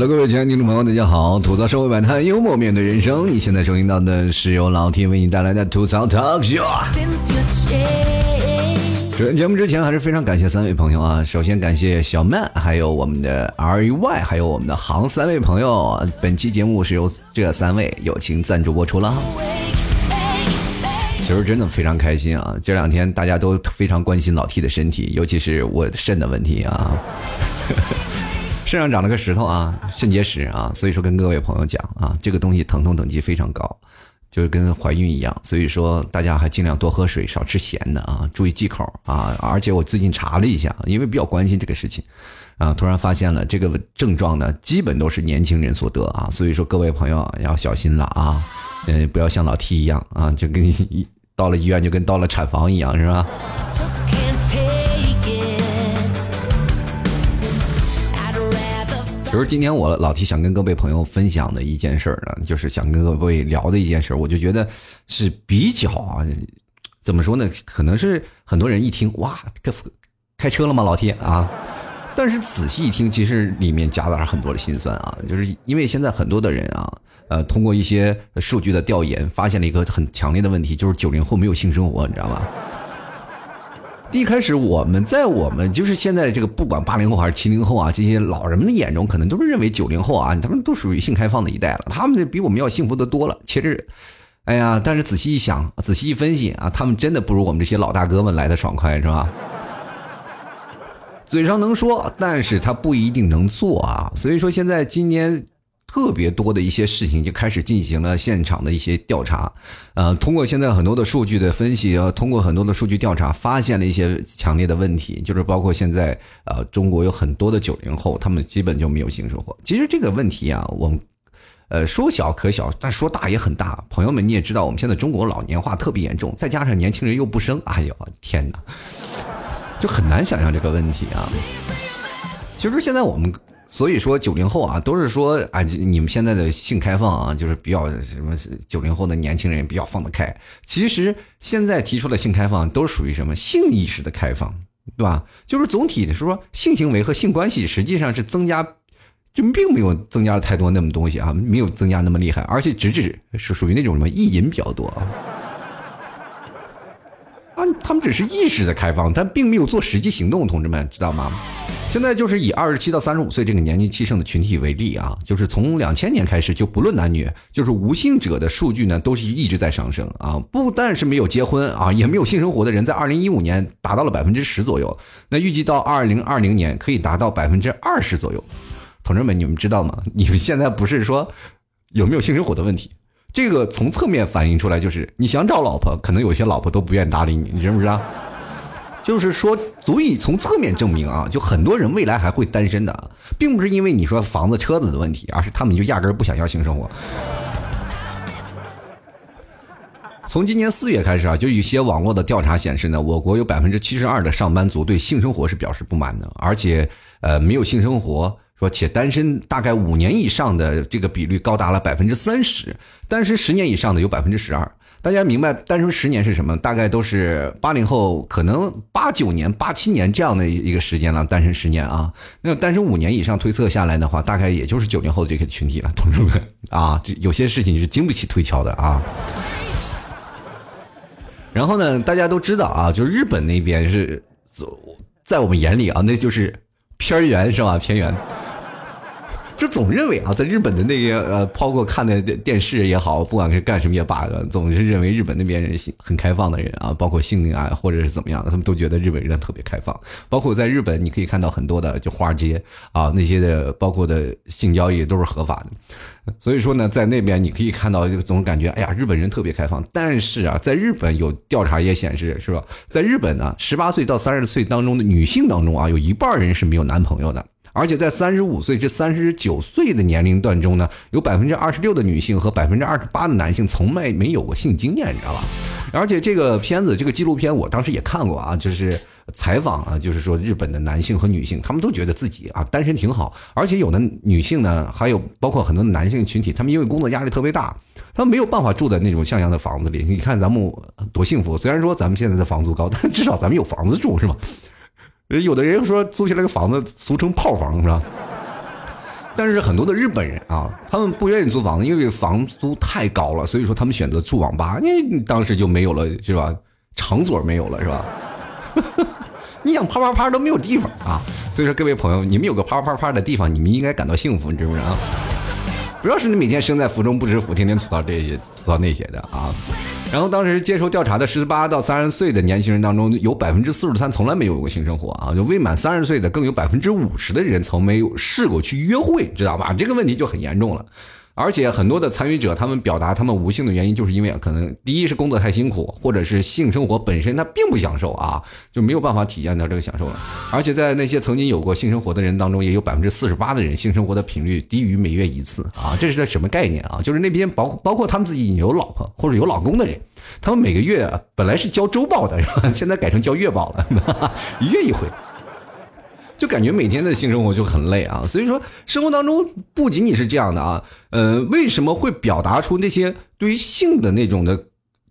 Hello，各位亲爱的听众朋友，大家好！吐槽社会百态，幽默面对人生。你现在收听到的是由老 T 为你带来的吐槽 Talk Show。首先，节目之前还是非常感谢三位朋友啊！首先感谢小曼，还有我们的 R E Y，还有我们的航三位朋友。本期节目是由这三位友情赞助播出了。其实真的非常开心啊！这两天大家都非常关心老 T 的身体，尤其是我肾的问题啊。呵呵肾上长了个石头啊，肾结石啊，所以说跟各位朋友讲啊，这个东西疼痛等级非常高，就是跟怀孕一样，所以说大家还尽量多喝水，少吃咸的啊，注意忌口啊。而且我最近查了一下，因为比较关心这个事情啊，突然发现了这个症状呢，基本都是年轻人所得啊，所以说各位朋友要小心了啊，嗯，不要像老 T 一样啊，就跟到了医院就跟到了产房一样，是吧？就是今天我老提想跟各位朋友分享的一件事儿呢，就是想跟各位聊的一件事儿，我就觉得是比较啊，怎么说呢？可能是很多人一听哇，开开车了吗，老铁啊？但是仔细一听，其实里面夹杂着很多的心酸啊，就是因为现在很多的人啊，呃，通过一些数据的调研，发现了一个很强烈的问题，就是九零后没有性生活，你知道吗？一开始我们在我们就是现在这个不管八零后还是七零后啊，这些老人们的眼中，可能都是认为九零后啊，他们都属于性开放的一代了，他们比我们要幸福的多了。其实，哎呀，但是仔细一想，仔细一分析啊，他们真的不如我们这些老大哥们来的爽快，是吧？嘴上能说，但是他不一定能做啊。所以说，现在今年。特别多的一些事情就开始进行了现场的一些调查，呃，通过现在很多的数据的分析，呃，通过很多的数据调查，发现了一些强烈的问题，就是包括现在呃，中国有很多的九零后，他们基本就没有性生活。其实这个问题啊，我们呃说小可小，但说大也很大。朋友们，你也知道，我们现在中国老年化特别严重，再加上年轻人又不生，哎呦天哪，就很难想象这个问题啊。其实现在我们。所以说九零后啊，都是说啊，你们现在的性开放啊，就是比较什么九零后的年轻人比较放得开。其实现在提出的性开放都属于什么性意识的开放，对吧？就是总体的说，性行为和性关系实际上是增加，就并没有增加太多那么东西啊，没有增加那么厉害，而且直指是属于那种什么意淫比较多啊。啊，他们只是意识的开放，但并没有做实际行动，同志们知道吗？现在就是以二十七到三十五岁这个年纪气盛的群体为例啊，就是从两千年开始就不论男女，就是无性者的数据呢都是一直在上升啊。不但是没有结婚啊，也没有性生活的人，在二零一五年达到了百分之十左右，那预计到二零二零年可以达到百分之二十左右。同志们，你们知道吗？你们现在不是说有没有性生活的问题，这个从侧面反映出来就是你想找老婆，可能有些老婆都不愿意搭理你，你知不知道？就是说，足以从侧面证明啊，就很多人未来还会单身的，并不是因为你说房子、车子的问题，而是他们就压根不想要性生活。从今年四月开始啊，就有些网络的调查显示呢，我国有百分之七十二的上班族对性生活是表示不满的，而且呃，没有性生活说且单身大概五年以上的这个比率高达了百分之三十，单身十年以上的有百分之十二。大家明白单身十年是什么？大概都是八零后，可能八九年、八七年这样的一个时间了。单身十年啊，那单身五年以上推测下来的话，大概也就是九零后的这个群体了，同志们啊，这有些事情是经不起推敲的啊。然后呢，大家都知道啊，就是日本那边是，在我们眼里啊，那就是偏远是吧？偏远。就总认为啊，在日本的那些呃，包括看的电视也好，不管是干什么也罢，总是认为日本那边人很开放的人啊，包括性啊或者是怎么样，他们都觉得日本人特别开放。包括在日本，你可以看到很多的就花街啊那些的，包括的性交易都是合法的。所以说呢，在那边你可以看到，总感觉哎呀，日本人特别开放。但是啊，在日本有调查也显示，是吧？在日本呢，十八岁到三十岁当中的女性当中啊，有一半人是没有男朋友的。而且在三十五岁至三十九岁的年龄段中呢，有百分之二十六的女性和百分之二十八的男性从来没有过性经验，你知道吧？而且这个片子，这个纪录片，我当时也看过啊，就是采访啊，就是说日本的男性和女性，他们都觉得自己啊单身挺好。而且有的女性呢，还有包括很多男性群体，他们因为工作压力特别大，他们没有办法住在那种像样的房子里。你看咱们多幸福，虽然说咱们现在的房租高，但至少咱们有房子住，是吧？有的人说租下来个房子，俗称炮房，是吧？但是很多的日本人啊，他们不愿意租房子，因为房租太高了，所以说他们选择住网吧。你当时就没有了，是吧？场所没有了，是吧？你想啪啪啪都没有地方啊！所以说各位朋友，你们有个啪啪啪的地方，你们应该感到幸福，你知不知道？不要是你每天身在福中不知福，天天吐槽这些吐槽那些的啊！然后当时接受调查的十八到三十岁的年轻人当中，有百分之四十三从来没有过性生活啊，就未满三十岁的更有百分之五十的人从没有试过去约会，知道吧？这个问题就很严重了。而且很多的参与者，他们表达他们无性的原因，就是因为可能第一是工作太辛苦，或者是性生活本身他并不享受啊，就没有办法体验到这个享受了。而且在那些曾经有过性生活的人当中，也有百分之四十八的人性生活的频率低于每月一次啊，这是个什么概念啊？就是那边包包括他们自己有老婆或者有老公的人，他们每个月本来是交周报的？现在改成交月报了，一月一回。就感觉每天的性生活就很累啊，所以说生活当中不仅仅是这样的啊，呃，为什么会表达出那些对于性的那种的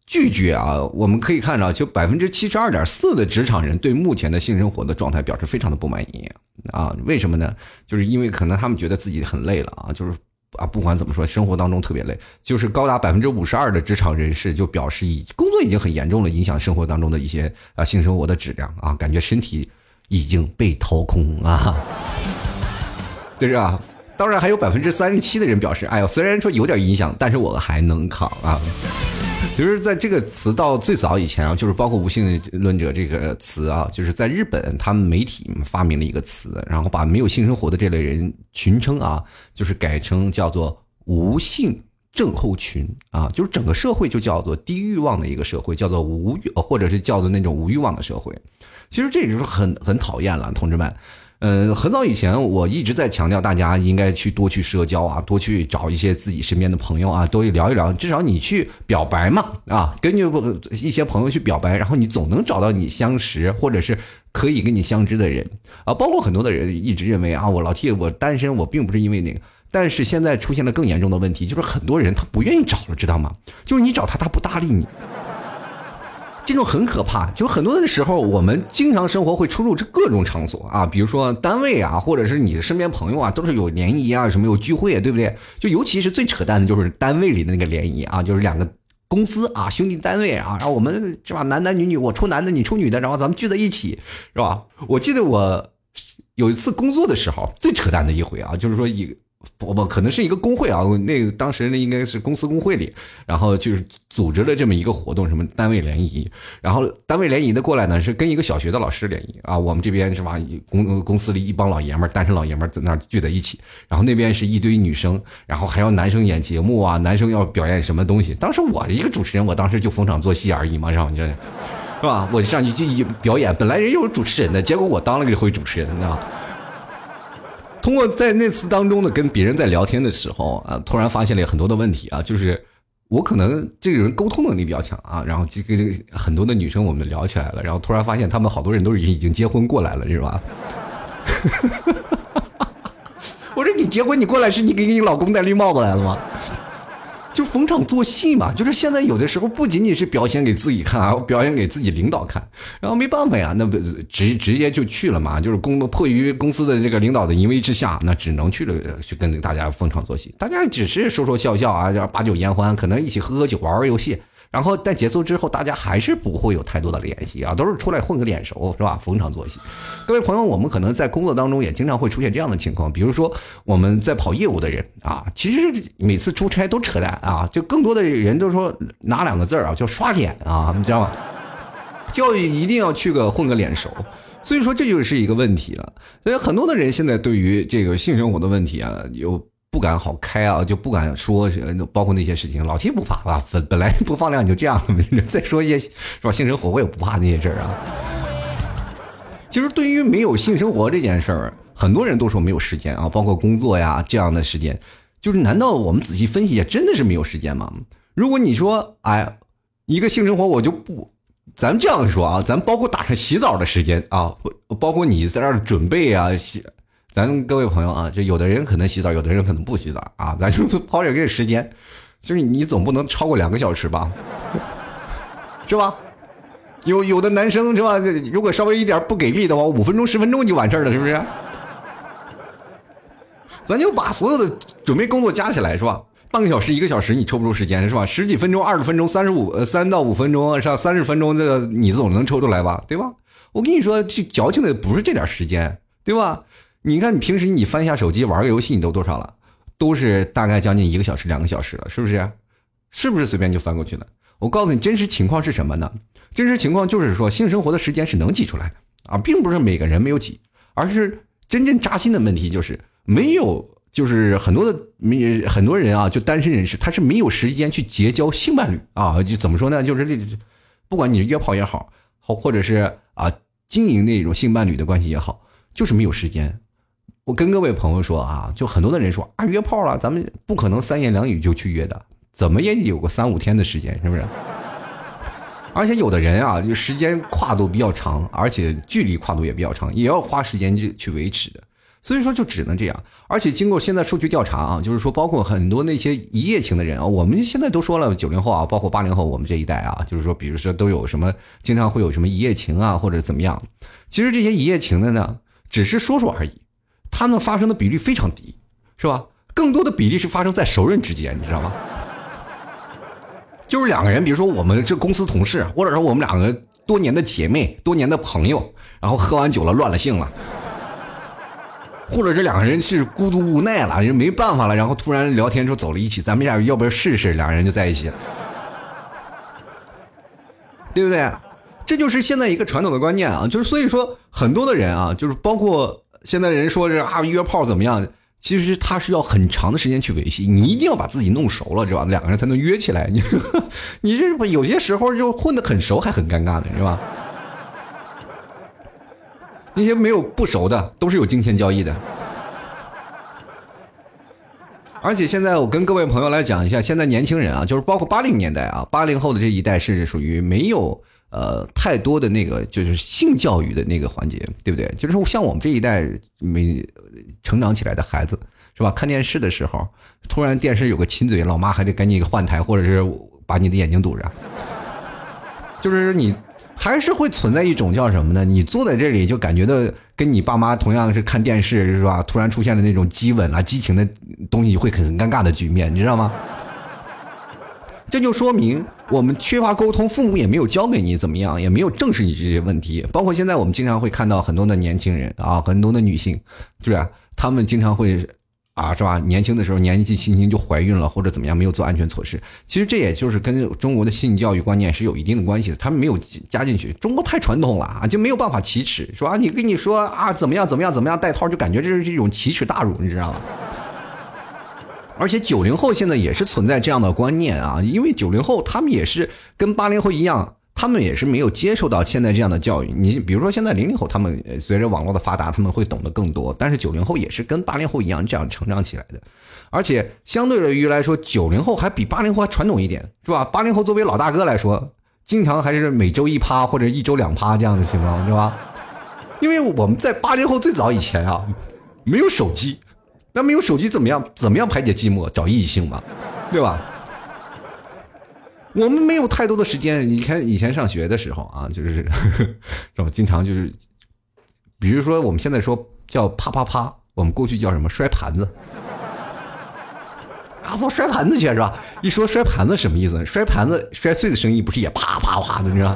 拒绝啊？我们可以看到，就百分之七十二点四的职场人对目前的性生活的状态表示非常的不满意啊？为什么呢？就是因为可能他们觉得自己很累了啊，就是啊，不管怎么说，生活当中特别累，就是高达百分之五十二的职场人士就表示，已工作已经很严重了，影响生活当中的一些啊性生活的质量啊，感觉身体。已经被掏空啊，对啊？当然还有百分之三十七的人表示，哎呦，虽然说有点影响，但是我还能扛啊。其实，在这个词到最早以前啊，就是包括无性论者这个词啊，就是在日本他们媒体发明了一个词，然后把没有性生活的这类人群称啊，就是改成叫做无性症候群啊，就是整个社会就叫做低欲望的一个社会，叫做无欲，或者是叫做那种无欲望的社会。其实这就是很很讨厌了，同志们。嗯，很早以前我一直在强调，大家应该去多去社交啊，多去找一些自己身边的朋友啊，多聊一聊。至少你去表白嘛，啊，根据一些朋友去表白，然后你总能找到你相识或者是可以跟你相知的人啊。包括很多的人一直认为啊，我老 T 我单身，我并不是因为那个。但是现在出现了更严重的问题，就是很多人他不愿意找了，知道吗？就是你找他，他不搭理你。这种很可怕，就很多的时候，我们经常生活会出入这各种场所啊，比如说单位啊，或者是你的身边朋友啊，都是有联谊啊，什么有聚会，对不对？就尤其是最扯淡的就是单位里的那个联谊啊，就是两个公司啊，兄弟单位啊，然后我们是吧，男男女女，我出男的，你出女的，然后咱们聚在一起，是吧？我记得我有一次工作的时候，最扯淡的一回啊，就是说一。不不，可能是一个工会啊，那个当时那应该是公司工会里，然后就是组织了这么一个活动，什么单位联谊，然后单位联谊的过来呢，是跟一个小学的老师联谊啊，我们这边是吧，公公司里一帮老爷们儿，单身老爷们儿在那儿聚在一起，然后那边是一堆女生，然后还要男生演节目啊，男生要表演什么东西，当时我一个主持人，我当时就逢场作戏而已嘛，然后你这，是吧？我就上去就一表演，本来人有主持人的，结果我当了个回主持人，你知道。通过在那次当中呢，跟别人在聊天的时候啊，突然发现了很多的问题啊，就是我可能这个人沟通能力比较强啊，然后就跟很多的女生我们聊起来了，然后突然发现他们好多人都是已经结婚过来了，是吧？我说你结婚你过来是你给你老公戴绿帽子来了吗？逢场作戏嘛，就是现在有的时候不仅仅是表现给自己看啊，表演给自己领导看，然后没办法呀，那不直直接就去了嘛，就是公迫于公司的这个领导的淫威之下，那只能去了，去跟大家逢场作戏，大家只是说说笑笑啊，就把酒言欢，可能一起喝喝酒，玩玩游戏。然后在结束之后，大家还是不会有太多的联系啊，都是出来混个脸熟，是吧？逢场作戏。各位朋友，我们可能在工作当中也经常会出现这样的情况，比如说我们在跑业务的人啊，其实每次出差都扯淡啊，就更多的人都说哪两个字啊，叫刷脸啊，你知道吗？就一定要去个混个脸熟，所以说这就是一个问题了。所以很多的人现在对于这个性生活的问题啊，有。不敢好开啊，就不敢说，包括那些事情，老七不怕 啊？本本来播放量就这样，再说一些是吧？性生活我也不怕那些事儿啊。其实对于没有性生活这件事儿，很多人都说没有时间啊，包括工作呀这样的时间，就是难道我们仔细分析一下，真的是没有时间吗？如果你说，哎，一个性生活我就不，咱们这样说啊，咱包括打上洗澡的时间啊，包括你在那儿准备啊洗。咱各位朋友啊，就有的人可能洗澡，有的人可能不洗澡啊。咱就抛点这个时间，就是你总不能超过两个小时吧，是吧？有有的男生是吧？如果稍微一点不给力的话，五分钟、十分钟就完事儿了，是不是？咱就把所有的准备工作加起来，是吧？半个小时、一个小时，你抽不出时间，是吧？十几分钟、二十分钟、三十五呃三到五分钟，是吧？三十分钟，这个你总能抽出来吧？对吧？我跟你说，这矫情的不是这点时间，对吧？你看，你平时你翻一下手机玩个游戏，你都多少了？都是大概将近一个小时、两个小时了，是不是？是不是随便就翻过去了？我告诉你，真实情况是什么呢？真实情况就是说，性生活的时间是能挤出来的啊，并不是每个人没有挤，而是真正扎心的问题就是没有，就是很多的没很多人啊，就单身人士，他是没有时间去结交性伴侣啊，就怎么说呢？就是这，不管你是约炮也好，好或者是啊经营那种性伴侣的关系也好，就是没有时间。我跟各位朋友说啊，就很多的人说啊约炮了，咱们不可能三言两语就去约的，怎么也得有个三五天的时间，是不是？而且有的人啊，就时间跨度比较长，而且距离跨度也比较长，也要花时间去去维持的。所以说就只能这样。而且经过现在数据调查啊，就是说包括很多那些一夜情的人啊，我们现在都说了九零后啊，包括八零后，我们这一代啊，就是说，比如说都有什么，经常会有什么一夜情啊，或者怎么样。其实这些一夜情的呢，只是说说而已，他们发生的比例非常低，是吧？更多的比例是发生在熟人之间，你知道吗？就是两个人，比如说我们这公司同事，或者说我们两个多年的姐妹、多年的朋友，然后喝完酒了乱了性了，或者这两个人是孤独无奈了，人没办法了，然后突然聊天之后走了一起，咱们俩要不要试试？两个人就在一起了，对不对？这就是现在一个传统的观念啊，就是所以说很多的人啊，就是包括现在人说是啊约炮怎么样。其实他是要很长的时间去维系，你一定要把自己弄熟了，是吧？两个人才能约起来。你 你这有些时候就混得很熟，还很尴尬的，是吧？那些没有不熟的，都是有金钱交易的。而且现在我跟各位朋友来讲一下，现在年轻人啊，就是包括八零年代啊，八零后的这一代是属于没有呃太多的那个就是性教育的那个环节，对不对？就是像我们这一代没。成长起来的孩子是吧？看电视的时候，突然电视有个亲嘴，老妈还得赶紧换台，或者是把你的眼睛堵着。就是你还是会存在一种叫什么呢？你坐在这里就感觉到跟你爸妈同样是看电视是吧？突然出现了那种激吻啊、激情的东西，会很尴尬的局面，你知道吗？这就说明我们缺乏沟通，父母也没有教给你怎么样，也没有正视你这些问题。包括现在我们经常会看到很多的年轻人啊，很多的女性，是吧？他们经常会啊，是吧？年轻的时候年纪轻轻就怀孕了，或者怎么样，没有做安全措施。其实这也就是跟中国的性教育观念是有一定的关系的，他们没有加进去。中国太传统了啊，就没有办法启齿，是吧？你跟你说啊，怎么样怎么样怎么样戴套，就感觉这是一种奇耻大辱，你知道吗？而且九零后现在也是存在这样的观念啊，因为九零后他们也是跟八零后一样，他们也是没有接受到现在这样的教育。你比如说现在零零后，他们随着网络的发达，他们会懂得更多，但是九零后也是跟八零后一样这样成长起来的。而且相对于来说，九零后还比八零后还传统一点，是吧？八零后作为老大哥来说，经常还是每周一趴或者一周两趴这样的情况，是吧？因为我们在八零后最早以前啊，没有手机。那没有手机怎么样？怎么样排解寂寞？找异性嘛，对吧？我们没有太多的时间。你看以前上学的时候啊，就是，是吧？经常就是，比如说我们现在说叫啪啪啪，我们过去叫什么摔盘子？啊，做摔盘子去是吧？一说摔盘子什么意思？摔盘子摔碎的声音不是也啪啪啪的，你知道？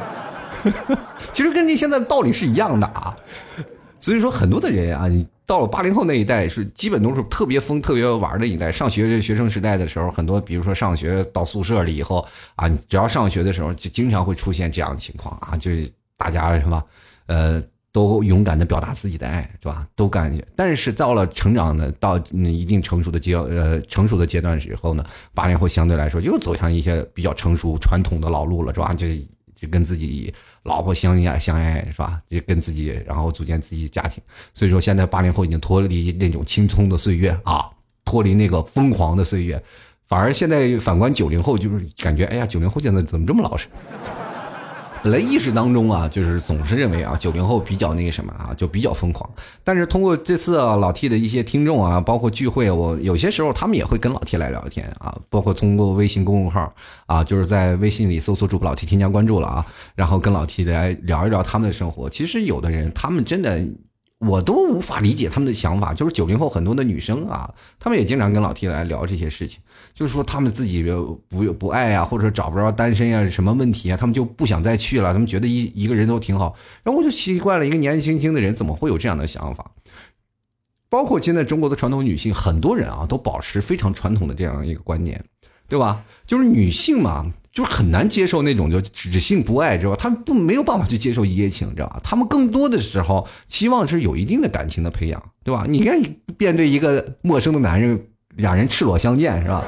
其实跟你现在的道理是一样的啊。所以说，很多的人啊，到了八零后那一代，是基本都是特别疯、特别玩的一代。上学学生时代的时候，很多，比如说上学到宿舍里以后啊，只要上学的时候，就经常会出现这样的情况啊，就是大家是吧，呃，都勇敢的表达自己的爱，是吧？都感觉，但是到了成长的到一定成熟的阶呃成熟的阶段时候呢，八零后相对来说又走向一些比较成熟传统的老路了，是吧？就就跟自己。老婆相爱相爱是吧？就跟自己，然后组建自己家庭。所以说，现在八零后已经脱离那种青葱的岁月啊，脱离那个疯狂的岁月，反而现在反观九零后，就是感觉，哎呀，九零后现在怎么这么老实？本来意识当中啊，就是总是认为啊，九零后比较那个什么啊，就比较疯狂。但是通过这次老 T 的一些听众啊，包括聚会，我有些时候他们也会跟老 T 来聊天啊，包括通过微信公众号啊，就是在微信里搜索主播老 T 添加关注了啊，然后跟老 T 来聊一聊他们的生活。其实有的人他们真的。我都无法理解他们的想法，就是九零后很多的女生啊，他们也经常跟老 T 来聊这些事情，就是说他们自己不不爱啊，或者找不着单身呀，什么问题啊，他们就不想再去了，他们觉得一一个人都挺好。然后我就奇怪了，一个年轻轻的人怎么会有这样的想法？包括现在中国的传统女性，很多人啊都保持非常传统的这样一个观念，对吧？就是女性嘛。就是很难接受那种就只性不爱，知道吧？他们不没有办法去接受一夜情，知道吧？他们更多的时候期望是有一定的感情的培养，对吧？你愿意面对一个陌生的男人，两人赤裸相见，是吧？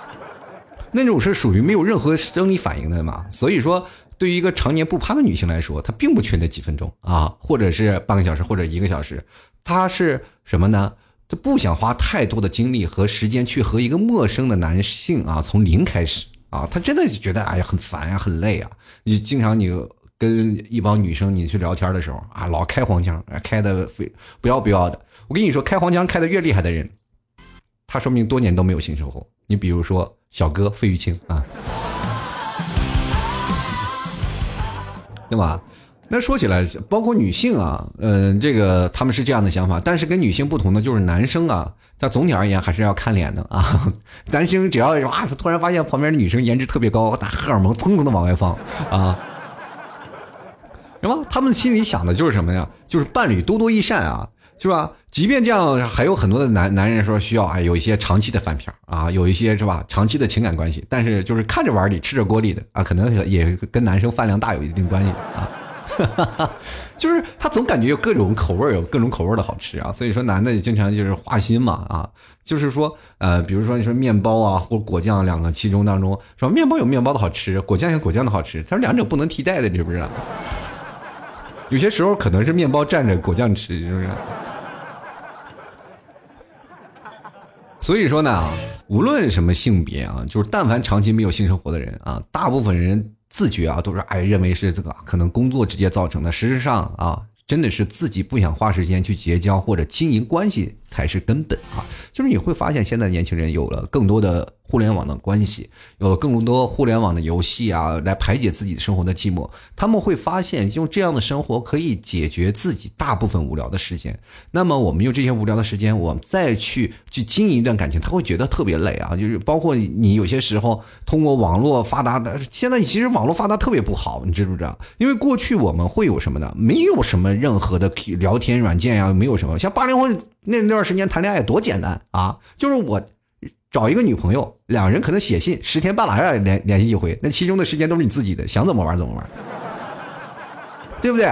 那种是属于没有任何生理反应的嘛？所以说，对于一个常年不趴的女性来说，她并不缺那几分钟啊，或者是半个小时或者一个小时，她是什么呢？她不想花太多的精力和时间去和一个陌生的男性啊从零开始。啊，她真的觉得哎呀很烦呀，很累啊！你经常你跟一帮女生你去聊天的时候啊，老开黄腔，开的非不要不要的。我跟你说，开黄腔开的越厉害的人，他说明多年都没有性生活。你比如说小哥费玉清啊，对吧？那说起来，包括女性啊，嗯，这个他们是这样的想法，但是跟女性不同的就是男生啊，他总体而言还是要看脸的啊。男生只要哇，突然发现旁边的女生颜值特别高，打荷尔蒙蹭蹭的往外放啊，什么？他们心里想的就是什么呀？就是伴侣多多益善啊，是吧？即便这样，还有很多的男男人说需要啊，有一些长期的饭票啊，有一些是吧？长期的情感关系，但是就是看着碗里吃着锅里的啊，可能也跟男生饭量大有一定关系啊。哈哈，就是他总感觉有各种口味有各种口味的好吃啊，所以说男的也经常就是花心嘛啊，就是说呃，比如说你说面包啊或者果酱两个其中当中，说面包有面包的好吃，果酱有果酱的好吃，他说两者不能替代的，知不知道？有些时候可能是面包蘸着果酱吃，是不是？所以说呢，无论什么性别啊，就是但凡长期没有性生活的人啊，大部分人。自觉啊，都是哎，认为是这个可能工作直接造成的。事实上啊，真的是自己不想花时间去结交或者经营关系才是根本啊。就是你会发现，现在年轻人有了更多的。互联网的关系，有了更多互联网的游戏啊，来排解自己生活的寂寞。他们会发现，用这样的生活可以解决自己大部分无聊的时间。那么，我们用这些无聊的时间，我们再去去经营一段感情，他会觉得特别累啊。就是包括你有些时候通过网络发达的，现在其实网络发达特别不好，你知不知道？因为过去我们会有什么呢？没有什么任何的聊天软件呀，没有什么。像八零后那那段时间谈恋爱多简单啊，就是我。找一个女朋友，两个人可能写信十天半拉月联联系一回，那其中的时间都是你自己的，想怎么玩怎么玩，对不对？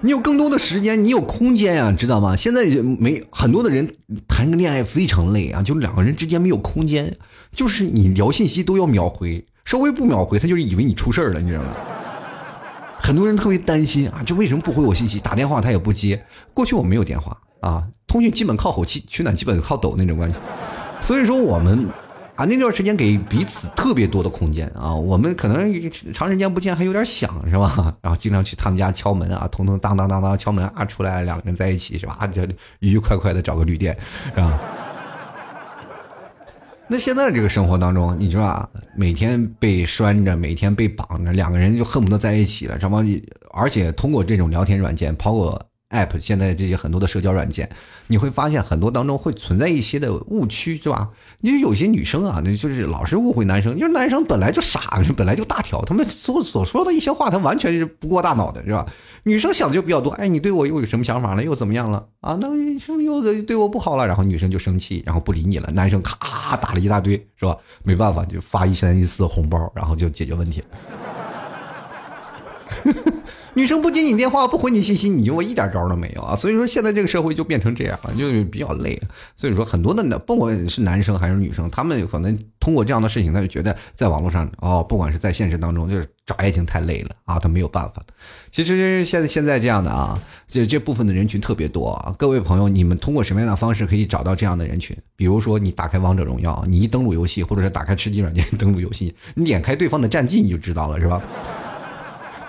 你有更多的时间，你有空间呀，知道吗？现在没很多的人谈个恋爱非常累啊，就两个人之间没有空间，就是你聊信息都要秒回，稍微不秒回，他就以为你出事了，你知道吗？很多人特别担心啊，就为什么不回我信息？打电话他也不接。过去我没有电话啊，通讯基本靠吼气，取暖基本靠抖那种关系。所以说我们啊那段时间给彼此特别多的空间啊，我们可能长时间不见还有点想是吧？然后经常去他们家敲门啊，通通当当当当敲门啊，出来两个人在一起是吧？就愉愉快快的找个旅店是吧？那现在这个生活当中，你知道吧？每天被拴着，每天被绑着，两个人就恨不得在一起了，什么？而且通过这种聊天软件，包括。App 现在这些很多的社交软件，你会发现很多当中会存在一些的误区，是吧？因为有些女生啊，那就是老是误会男生，因为男生本来就傻，本来就大条，他们所所说的一些话，他完全是不过大脑的，是吧？女生想的就比较多，哎，你对我又有什么想法了？又怎么样了？啊，那是不是又对我不好了？然后女生就生气，然后不理你了。男生咔打了一大堆，是吧？没办法，就发一三一四红包，然后就解决问题。女生不接你电话，不回你信息，你就我一点招都没有啊！所以说现在这个社会就变成这样了，就比较累。所以说很多的不管是男生还是女生，他们可能通过这样的事情，他就觉得在网络上哦，不管是在现实当中，就是找爱情太累了啊，他没有办法。其实现在现在这样的啊，这这部分的人群特别多啊。各位朋友，你们通过什么样的方式可以找到这样的人群？比如说你打开王者荣耀，你一登录游戏，或者是打开吃鸡软件登录游戏，你点开对方的战绩，你就知道了，是吧？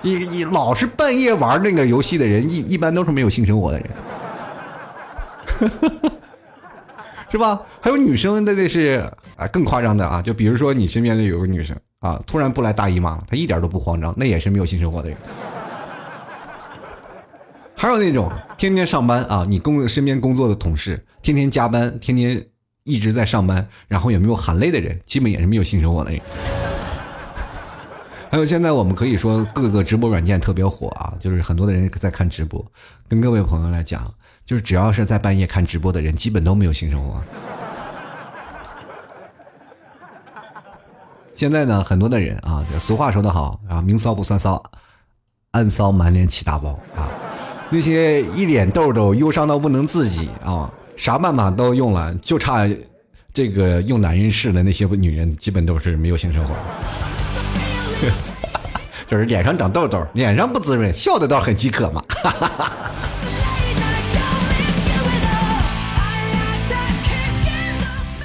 你你老是半夜玩那个游戏的人，一一般都是没有性生活的人，是吧？还有女生，那那是啊，更夸张的啊！就比如说你身边的有个女生啊，突然不来大姨妈了，她一点都不慌张，那也是没有性生活的人。还有那种天天上班啊，你工身边工作的同事，天天加班，天天一直在上班，然后也没有喊累的人，基本也是没有性生活的人。还有现在我们可以说各个直播软件特别火啊，就是很多的人在看直播，跟各位朋友来讲，就是只要是在半夜看直播的人，基本都没有性生活。现在呢，很多的人啊，俗话说得好啊，明骚不算骚，暗骚满脸起大包啊。那些一脸痘痘、忧伤到不能自己啊，啥办法都用了，就差这个用男人试的那些女人，基本都是没有性生活。就是脸上长痘痘，脸上不滋润，笑的倒很饥渴嘛。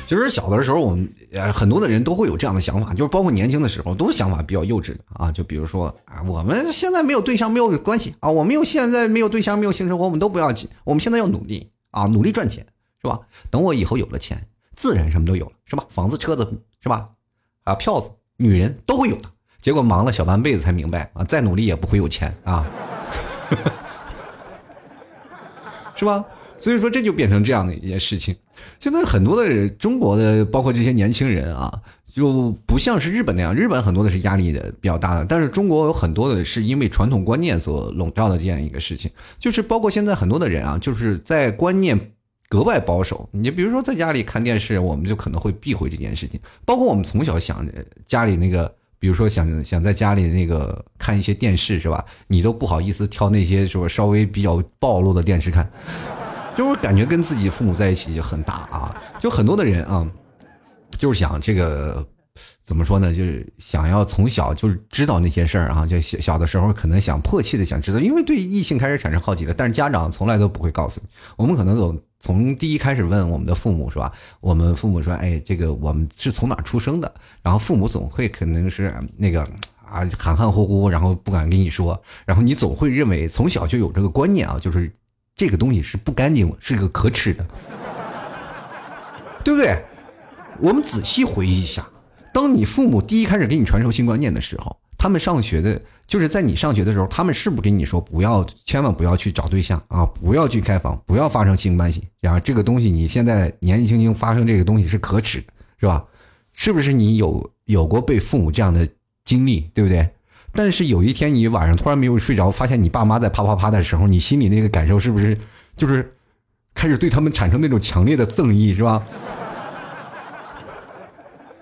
其实小的时候，我们呃很多的人都会有这样的想法，就是包括年轻的时候，都想法比较幼稚的啊。就比如说啊，我们现在没有对象，没有关系啊，我们有现在没有对象，没有性生活，我们都不要紧。我们现在要努力啊，努力赚钱，是吧？等我以后有了钱，自然什么都有了，是吧？房子、车子，是吧？啊，票子、女人都会有的。结果忙了小半辈子才明白啊，再努力也不会有钱啊，是吧？所以说这就变成这样的一件事情。现在很多的中国的，包括这些年轻人啊，就不像是日本那样。日本很多的是压力的比较大的，但是中国有很多的是因为传统观念所笼罩的这样一个事情。就是包括现在很多的人啊，就是在观念格外保守。你比如说在家里看电视，我们就可能会避讳这件事情。包括我们从小想着家里那个，比如说想想在家里那个看一些电视是吧？你都不好意思挑那些什么稍微比较暴露的电视看。就是感觉跟自己父母在一起就很大啊，就很多的人啊，就是想这个怎么说呢？就是想要从小就是知道那些事儿啊，就小小的时候可能想迫切的想知道，因为对异性开始产生好奇了，但是家长从来都不会告诉你。我们可能从从第一开始问我们的父母是吧？我们父母说：“哎，这个我们是从哪出生的？”然后父母总会可能是那个啊含含糊糊，然后不敢跟你说，然后你总会认为从小就有这个观念啊，就是。这个东西是不干净，是个可耻的，对不对？我们仔细回忆一下，当你父母第一开始给你传授新观念的时候，他们上学的，就是在你上学的时候，他们是不是跟你说不要，千万不要去找对象啊，不要去开房，不要发生性关系？然后这个东西你现在年纪轻轻发生这个东西是可耻的，是吧？是不是你有有过被父母这样的经历，对不对？但是有一天你晚上突然没有睡着，发现你爸妈在啪啪啪的时候，你心里那个感受是不是就是开始对他们产生那种强烈的憎意，是吧？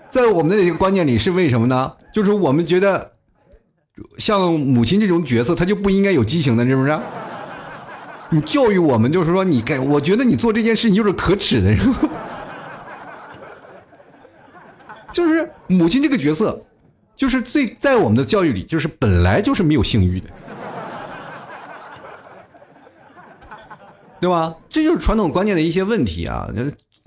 在我们的一个观念里是为什么呢？就是我们觉得像母亲这种角色，她就不应该有激情的，是不是？你教育我们就是说，你该，我觉得你做这件事情就是可耻的，是 就是母亲这个角色。就是最在我们的教育里，就是本来就是没有性欲的，对吧？这就是传统观念的一些问题啊。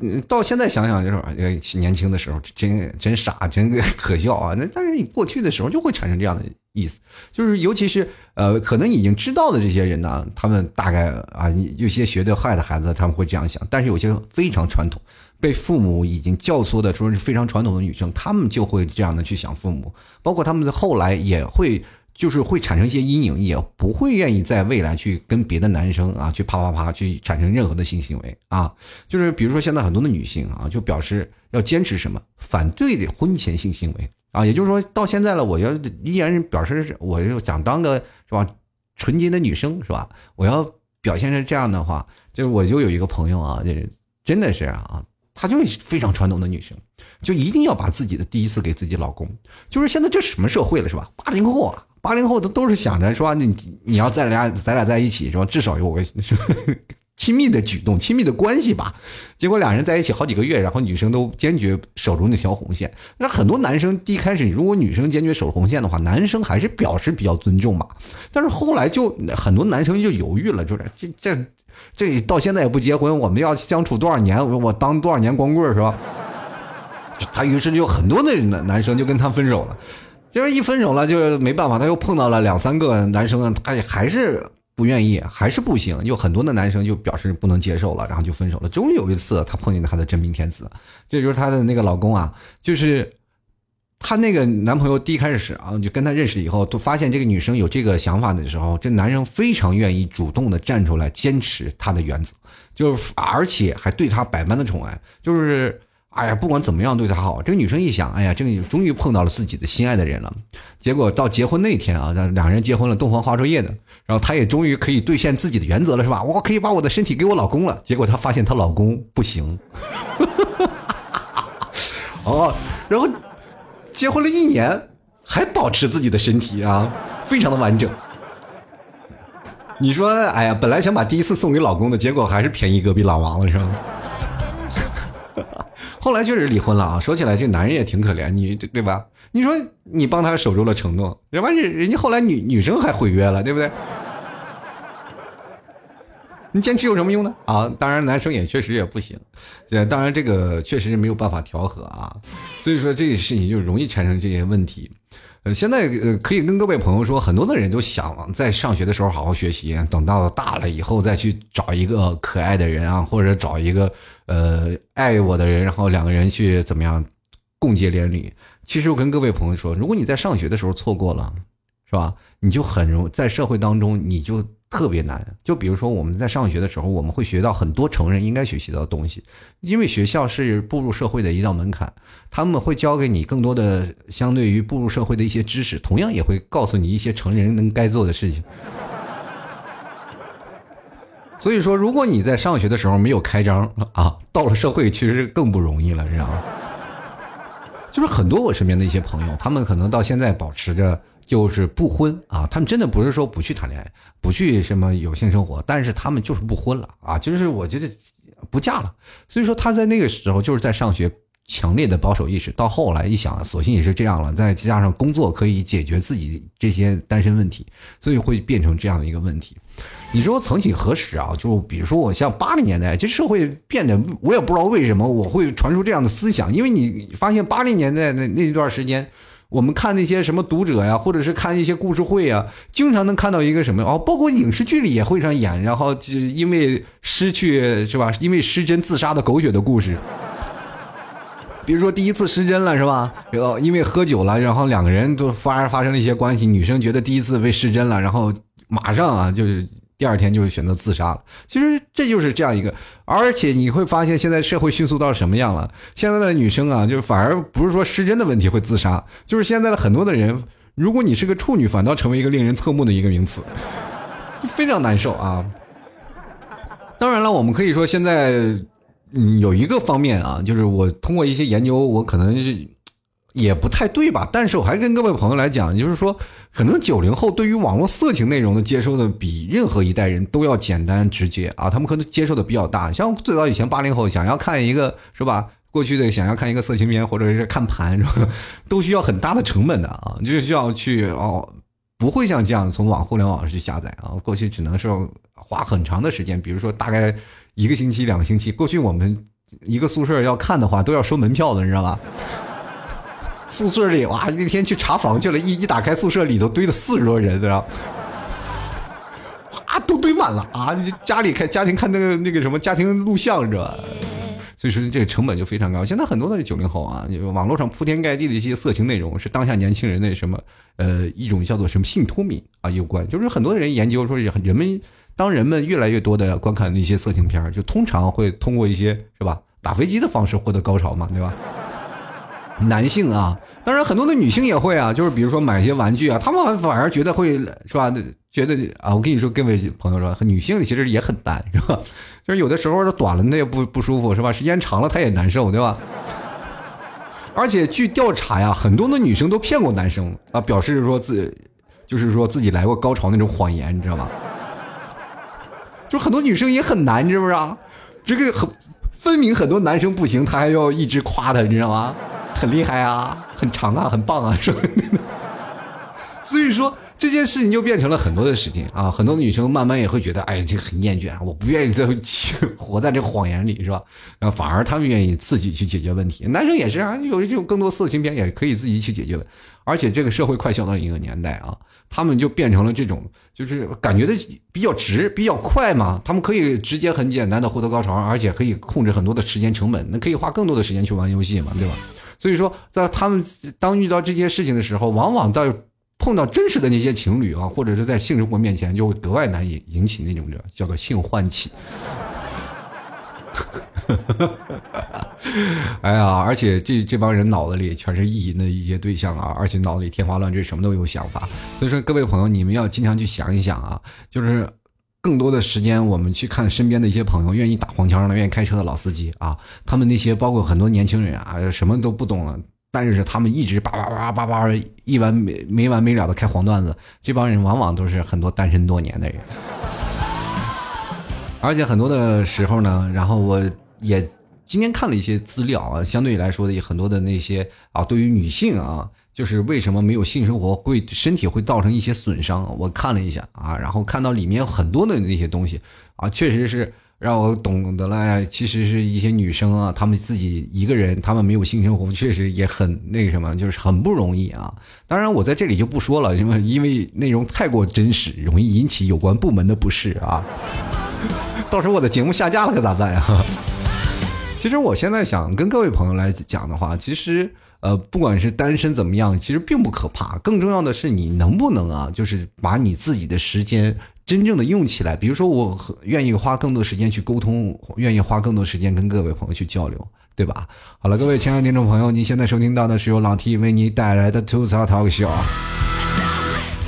嗯，到现在想想就是，呃年轻的时候真真傻，真可笑啊。那但是你过去的时候就会产生这样的意思，就是尤其是呃，可能已经知道的这些人呢，他们大概啊，有些学的坏的孩子他们会这样想，但是有些非常传统。被父母已经教唆的说是非常传统的女生，他们就会这样的去想父母，包括他们的后来也会就是会产生一些阴影，也不会愿意在未来去跟别的男生啊去啪啪啪去产生任何的性行为啊。就是比如说现在很多的女性啊，就表示要坚持什么，反对的婚前性行为啊。也就是说到现在了，我要依然表示我就想当个是吧纯洁的女生是吧？我要表现成这样的话，就是我就有一个朋友啊，就是真的是啊。她就是非常传统的女生，就一定要把自己的第一次给自己老公。就是现在这什么社会了，是吧？八零后啊，八零后都都是想着说，你你要咱俩咱俩在一起，是吧？至少有个 亲密的举动、亲密的关系吧。结果俩人在一起好几个月，然后女生都坚决守住那条红线。那很多男生一开始，如果女生坚决守红线的话，男生还是表示比较尊重吧。但是后来就很多男生就犹豫了，就是这这。这到现在也不结婚，我们要相处多少年？我当多少年光棍是吧？他于是就很多的男男生就跟他分手了，就是一分手了就没办法，他又碰到了两三个男生，他还是不愿意，还是不行，有很多的男生就表示不能接受了，然后就分手了。终于有一次，他碰见他的真命天子，这就是他的那个老公啊，就是她那个男朋友第一开始啊，就跟她认识以后，都发现这个女生有这个想法的时候，这男生非常愿意主动的站出来坚持他的原则，就是而且还对她百般的宠爱，就是哎呀，不管怎么样对她好。这个女生一想，哎呀，这个终于碰到了自己的心爱的人了。结果到结婚那天啊，两两人结婚了，洞房花烛夜的，然后她也终于可以兑现自己的原则了，是吧？我可以把我的身体给我老公了。结果她发现她老公不行。哦，然后结婚了一年，还保持自己的身体啊，非常的完整。你说，哎呀，本来想把第一次送给老公的，结果还是便宜隔壁老王了，是吧？后来确实离婚了啊。说起来，这男人也挺可怜，你对吧？你说你帮他守住了承诺，人完人人家后来女女生还毁约了，对不对？你坚持有什么用呢？啊，当然男生也确实也不行，呃，当然这个确实是没有办法调和啊，所以说这个事情就容易产生这些问题。呃，现在呃可以跟各位朋友说，很多的人都想在上学的时候好好学习，等到大了以后再去找一个可爱的人啊，或者找一个呃爱我的人，然后两个人去怎么样共结连理。其实我跟各位朋友说，如果你在上学的时候错过了，是吧？你就很容在社会当中你就。特别难，就比如说我们在上学的时候，我们会学到很多成人应该学习到的东西，因为学校是步入社会的一道门槛，他们会教给你更多的相对于步入社会的一些知识，同样也会告诉你一些成人能该做的事情。所以说，如果你在上学的时候没有开张啊，到了社会其实更不容易了，知道吗？就是很多我身边的一些朋友，他们可能到现在保持着。就是不婚啊，他们真的不是说不去谈恋爱，不去什么有性生活，但是他们就是不婚了啊，就是我觉得不嫁了。所以说他在那个时候就是在上学，强烈的保守意识，到后来一想，索性也是这样了，再加上工作可以解决自己这些单身问题，所以会变成这样的一个问题。你说曾几何时啊，就比如说我像八零年代，这社会变得，我也不知道为什么我会传出这样的思想，因为你发现八零年代那那一段时间。我们看那些什么读者呀，或者是看一些故事会呀，经常能看到一个什么哦，包括影视剧里也会上演，然后就因为失去是吧？因为失贞自杀的狗血的故事。比如说第一次失贞了是吧？然后因为喝酒了，然后两个人都发发生了一些关系，女生觉得第一次被失贞了，然后马上啊就是。第二天就会选择自杀了。其实这就是这样一个，而且你会发现现在社会迅速到什么样了？现在的女生啊，就反而不是说失贞的问题会自杀，就是现在的很多的人，如果你是个处女，反倒成为一个令人侧目的一个名词，非常难受啊。当然了，我们可以说现在，嗯，有一个方面啊，就是我通过一些研究，我可能。也不太对吧？但是我还跟各位朋友来讲，就是说，可能九零后对于网络色情内容的接受的比任何一代人都要简单直接啊，他们可能接受的比较大。像最早以前八零后想要看一个是吧？过去的想要看一个色情片或者是看盘是吧？都需要很大的成本的啊，就是需要去哦，不会像这样从网互联网上去下载啊。过去只能是花很长的时间，比如说大概一个星期、两个星期。过去我们一个宿舍要看的话，都要收门票的，你知道吧？宿舍里哇，那天去查房去了，一一打开宿舍里头堆了四十多人，知道哇，都堆满了啊！家里看家庭看那个那个什么家庭录像，知道吧？所以说这个成本就非常高。现在很多的九零后啊，网络上铺天盖地的一些色情内容，是当下年轻人的什么呃一种叫做什么性脱敏啊有关。就是很多人研究说，人们当人们越来越多的观看那些色情片就通常会通过一些是吧打飞机的方式获得高潮嘛，对吧？男性啊，当然很多的女性也会啊，就是比如说买一些玩具啊，他们反而觉得会是吧？觉得啊，我跟你说，各位朋友说，女性其实也很难是吧？就是有的时候短了她也不不舒服是吧？时间长了她也难受对吧？而且据调查呀，很多的女生都骗过男生啊，表示说自就是说自己来过高潮那种谎言，你知道吗？就很多女生也很难，你知不知道？这个很分明很多男生不行，他还要一直夸他，你知道吗？很厉害啊，很长啊，很棒啊，是吧？所以说这件事情就变成了很多的事情啊，很多女生慢慢也会觉得，哎，这个很厌倦，我不愿意再活在这个谎言里，是吧？然后反而他们愿意自己去解决问题。男生也是啊，有这种更多色情片也可以自己去解决。而且这个社会快消的一个年代啊，他们就变成了这种，就是感觉的比较直、比较快嘛。他们可以直接很简单的获得高潮，而且可以控制很多的时间成本，那可以花更多的时间去玩游戏嘛，对吧？所以说，在他们当遇到这些事情的时候，往往到碰到真实的那些情侣啊，或者是在性生活面前，就会格外难以引起那种叫做性唤起。哈哈哈哈哈哈哎呀，而且这这帮人脑子里全是意淫的一些对象啊，而且脑子里天花乱坠，什么都有想法。所以说，各位朋友，你们要经常去想一想啊，就是更多的时间，我们去看身边的一些朋友，愿意打黄腔的、愿意开车的老司机啊，他们那些包括很多年轻人啊，什么都不懂了，但是他们一直叭叭叭叭叭一完没没完没了的开黄段子，这帮人往往都是很多单身多年的人。而且很多的时候呢，然后我也今天看了一些资料啊，相对来说的很多的那些啊，对于女性啊，就是为什么没有性生活会身体会造成一些损伤，我看了一下啊，然后看到里面很多的那些东西啊，确实是让我懂得了，其实是一些女生啊，她们自己一个人，她们没有性生活，确实也很那个什么，就是很不容易啊。当然，我在这里就不说了，因为因为内容太过真实，容易引起有关部门的不适啊。到时候我的节目下架了可咋办呀？其实我现在想跟各位朋友来讲的话，其实呃，不管是单身怎么样，其实并不可怕。更重要的是你能不能啊，就是把你自己的时间真正的用起来。比如说，我愿意花更多时间去沟通，愿意花更多时间跟各位朋友去交流，对吧？好了，各位亲爱的听众朋友，您现在收听到的是由老 T 为你带来的吐槽 talk show。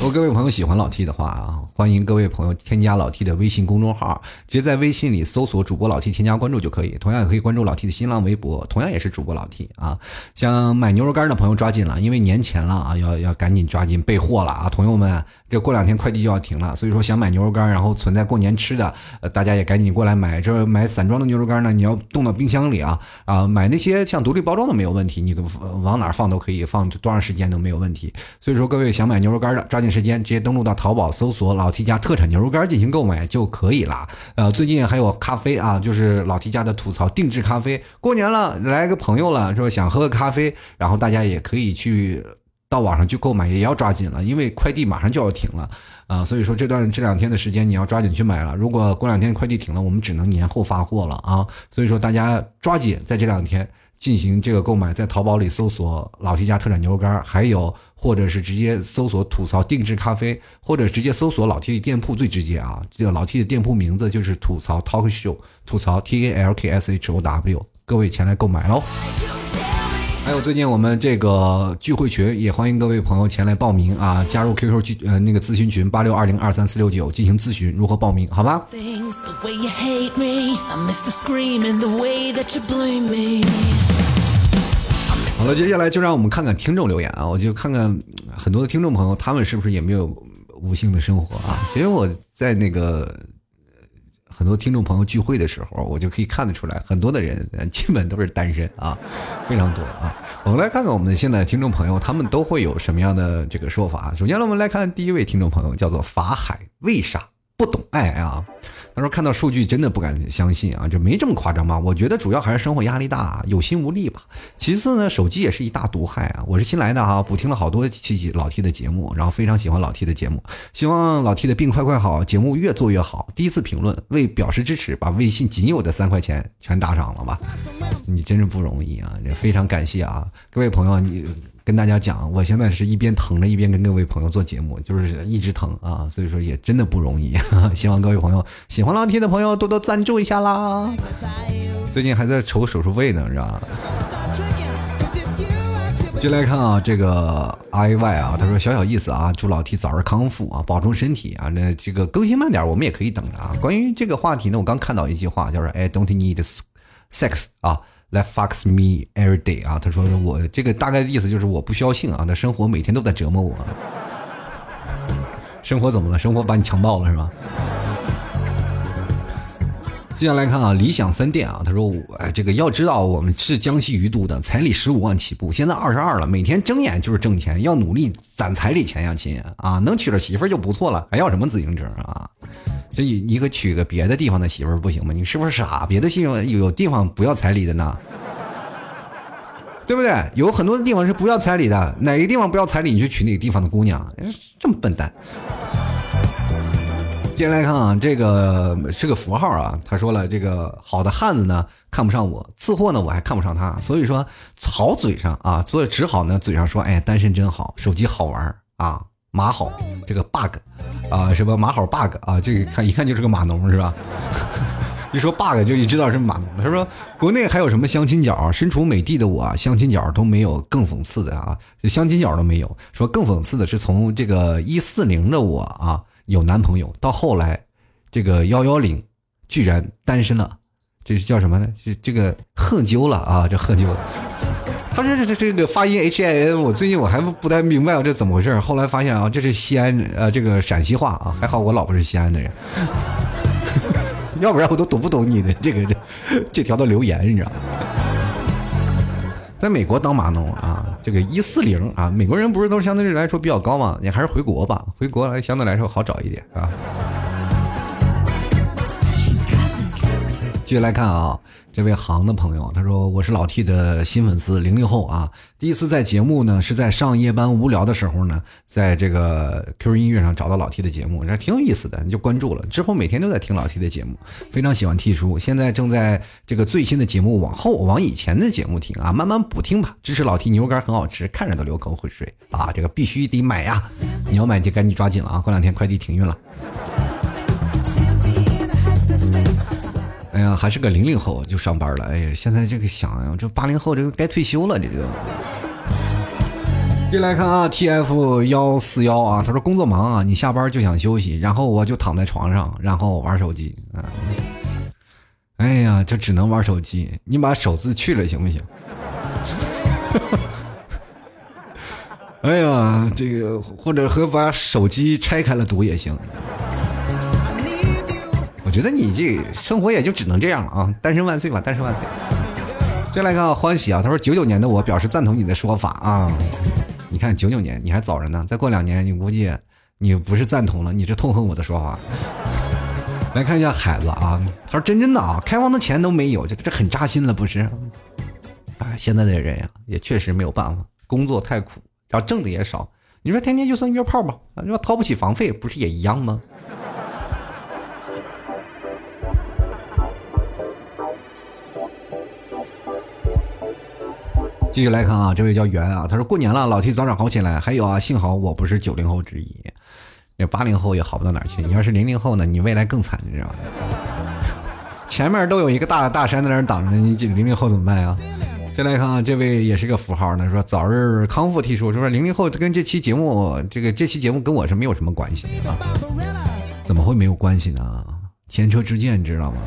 如果各位朋友喜欢老 T 的话啊，欢迎各位朋友添加老 T 的微信公众号，直接在微信里搜索主播老 T 添加关注就可以。同样也可以关注老 T 的新浪微博，同样也是主播老 T 啊。想买牛肉干的朋友抓紧了，因为年前了啊，要要赶紧抓紧备货了啊，朋友们，这过两天快递就要停了，所以说想买牛肉干，然后存在过年吃的，大家也赶紧过来买。这买散装的牛肉干呢，你要冻到冰箱里啊啊，买那些像独立包装的没有问题，你往哪放都可以，放多长时间都没有问题。所以说各位想买牛肉干的，抓紧。时间直接登录到淘宝搜索老 T 家特产牛肉干进行购买就可以了。呃，最近还有咖啡啊，就是老 T 家的吐槽定制咖啡。过年了，来个朋友了，是吧？想喝个咖啡，然后大家也可以去到网上去购买，也要抓紧了，因为快递马上就要停了啊。所以说这段这两天的时间你要抓紧去买了。如果过两天快递停了，我们只能年后发货了啊。所以说大家抓紧在这两天进行这个购买，在淘宝里搜索老 T 家特产牛肉干，还有。或者是直接搜索吐槽定制咖啡，或者直接搜索老 T 的店铺最直接啊！这个老 T 的店铺名字就是吐槽 Talk Show，吐槽 T A L K S H O W，各位前来购买喽！还有最近我们这个聚会群也欢迎各位朋友前来报名啊，加入 QQ 聚呃那个咨询群八六二零二三四六九进行咨询如何报名，好吧？好了，接下来就让我们看看听众留言啊！我就看看很多的听众朋友，他们是不是也没有无性的生活啊？其实我在那个很多听众朋友聚会的时候，我就可以看得出来，很多的人基本都是单身啊，非常多啊。我们来看看我们的现在听众朋友，他们都会有什么样的这个说法。首先呢，我们来看第一位听众朋友，叫做法海，为啥不懂爱啊？他说：“看到数据真的不敢相信啊，就没这么夸张吧？我觉得主要还是生活压力大，有心无力吧。其次呢，手机也是一大毒害啊。我是新来的哈，补听了好多期老 T 的节目，然后非常喜欢老 T 的节目，希望老 T 的病快快好，节目越做越好。第一次评论，为表示支持，把微信仅有的三块钱全打赏了吧？你真是不容易啊，也非常感谢啊，各位朋友你。”跟大家讲，我现在是一边疼着一边跟各位朋友做节目，就是一直疼啊，所以说也真的不容易。希望各位朋友喜欢老 T 的朋友多多赞助一下啦。最近还在筹手术费呢，是吧？进来看啊，这个 I Y 啊，他说小小意思啊，祝老 T 早日康复啊，保重身体啊。那这个更新慢点，我们也可以等着啊。关于这个话题呢，我刚看到一句话，叫做 I don't need sex 啊。That fucks me every day 啊！他说我这个大概的意思就是我不需要性啊，那生活每天都在折磨我。生活怎么了？生活把你强暴了是吧？接下来看啊，理想三店啊，他说哎，这个要知道我们是江西余都的，彩礼十五万起步，现在二十二了，每天睁眼就是挣钱，要努力攒彩礼钱呀亲啊，能娶着媳妇就不错了，还要什么自行车啊？这你可娶个别的地方的媳妇不行吗？你是不是傻？别的地方有地方不要彩礼的呢，对不对？有很多的地方是不要彩礼的，哪个地方不要彩礼，你就娶哪个地方的姑娘，这么笨蛋。接下来看啊，这个是个符号啊。他说了，这个好的汉子呢看不上我，次货呢我还看不上他。所以说，好嘴上啊，所以只好呢嘴上说，哎，单身真好，手机好玩啊，马好这个 bug 啊，什么马好 bug 啊，这个看一看就是个码农是吧？一说 bug 就一知道是码农。他说，国内还有什么相亲角？身处美帝的我，相亲角都没有更讽刺的啊，相亲角都没有。说更讽刺的是，从这个一四零的我啊。有男朋友，到后来，这个幺幺零居然单身了，这是叫什么呢？这这个喝酒了啊，这喝酒了。他说这这这个发音 H I N，我最近我还不太明白这怎么回事。后来发现啊，这是西安呃这个陕西话啊，还好我老婆是西安的人，要不然我都懂不懂你的这个这这条的留言，你知道吗？在美国当码农啊，这个一四零啊，美国人不是都相对来说比较高嘛？你还是回国吧，回国来相对来说好找一点啊。继续来看啊，这位行的朋友，他说我是老 T 的新粉丝，零零后啊，第一次在节目呢是在上夜班无聊的时候呢，在这个 QQ 音乐上找到老 T 的节目，这挺有意思的，你就关注了，之后每天都在听老 T 的节目，非常喜欢 T 叔，现在正在这个最新的节目往后往以前的节目听啊，慢慢补听吧，支持老 T 牛肉干很好吃，看着都流口水啊，这个必须得买呀，你要买就赶紧抓紧了啊，过两天快递停运了。哎呀，还是个零零后就上班了。哎呀，现在这个想呀，这八零后这个该退休了，这个。进来看啊，T F 幺四幺啊，他说工作忙啊，你下班就想休息，然后我就躺在床上，然后玩手机啊。哎呀，就只能玩手机，你把手字去了行不行？哎呀，这个或者和把手机拆开了读也行。我觉得你这生活也就只能这样了啊！单身万岁吧，单身万岁！再来看欢喜啊，他说九九年的我表示赞同你的说法啊。你看九九年你还早着呢，再过两年你估计你不是赞同了，你是痛恨我的说法。来看一下海子啊，他说真真的啊，开房的钱都没有，这这很扎心了不是？哎，现在的人呀，也确实没有办法，工作太苦，然后挣的也少。你说天天就算约炮吧，你说掏不起房费，不是也一样吗？继续来看啊，这位叫圆啊，他说过年了，老 T 早点好起来。还有啊，幸好我不是九零后之一，那八零后也好不到哪去。你要是零零后呢，你未来更惨，你知道吗？前面都有一个大大山在那挡着，你零零后怎么办呀？再来看啊，这位也是个符号呢，说早日康复。T 叔说零零后跟这期节目，这个这期节目跟我是没有什么关系啊？怎么会没有关系呢？前车之鉴，你知道吗？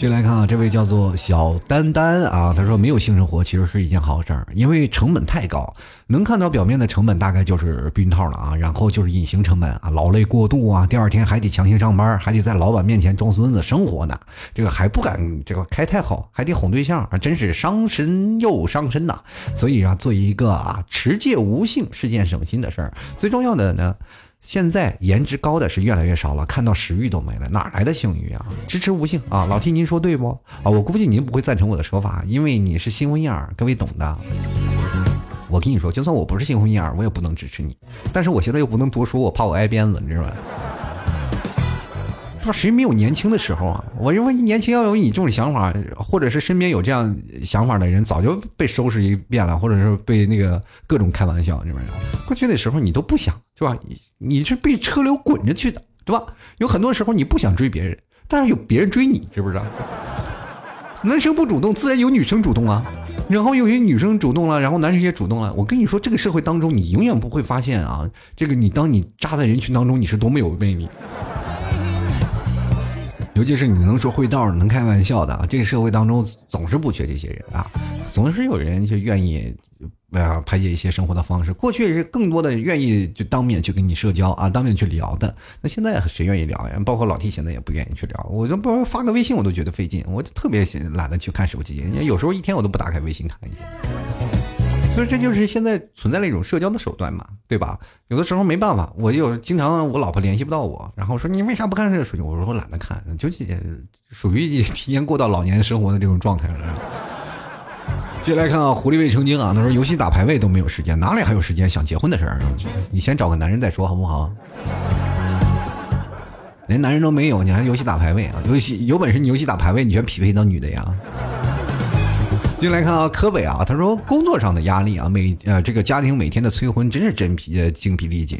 继续来看啊，这位叫做小丹丹啊，他说没有性生活其实是一件好事儿，因为成本太高，能看到表面的成本大概就是避孕套了啊，然后就是隐形成本啊，劳累过度啊，第二天还得强行上班，还得在老板面前装孙子生活呢，这个还不敢这个开太好，还得哄对象啊，真是伤身又伤身呐。所以啊，做一个啊持戒无性是件省心的事儿，最重要的呢。现在颜值高的是越来越少了，看到食欲都没了，哪来的性欲啊？支持无性啊！老 T 您说对不？啊，我估计您不会赞成我的说法，因为你是新婚燕尔，各位懂的。我跟你说，就算我不是新婚燕尔，我也不能支持你。但是我现在又不能多说，我怕我挨鞭子，你知道吧？说谁没有年轻的时候啊？我认为年轻要有你这种想法，或者是身边有这样想法的人，早就被收拾一遍了，或者是被那个各种开玩笑，是不是？过去的时候你都不想，是吧？你是被车流滚着去的，对吧？有很多时候你不想追别人，但是有别人追你，是不是？男生不主动，自然有女生主动啊。然后有些女生主动了，然后男生也主动了。我跟你说，这个社会当中，你永远不会发现啊，这个你当你扎在人群当中，你是多么有魅力。尤其是你能说会道、能开玩笑的啊，这个社会当中总是不缺这些人啊，总是有人就愿意呃排解一些生活的方式。过去是更多的愿意就当面去跟你社交啊，当面去聊的。那现在谁愿意聊呀？包括老 T 现在也不愿意去聊。我就不发个微信我都觉得费劲，我就特别懒得去看手机，有时候一天我都不打开微信看一眼。所以这就是现在存在的一种社交的手段嘛，对吧？有的时候没办法，我就经常我老婆联系不到我，然后说你为啥不看这个手机？我说我懒得看，就属于提前 过到老年生活的这种状态了。接下来看啊，狐狸未成精啊，他说游戏打排位都没有时间，哪里还有时间想结婚的事儿？你先找个男人再说好不好？连男人都没有，你还游戏打排位啊？游戏有本事你游戏打排位，你全匹配到女的呀？进来看啊，柯北啊，他说工作上的压力啊，每呃这个家庭每天的催婚真是真疲精疲力尽。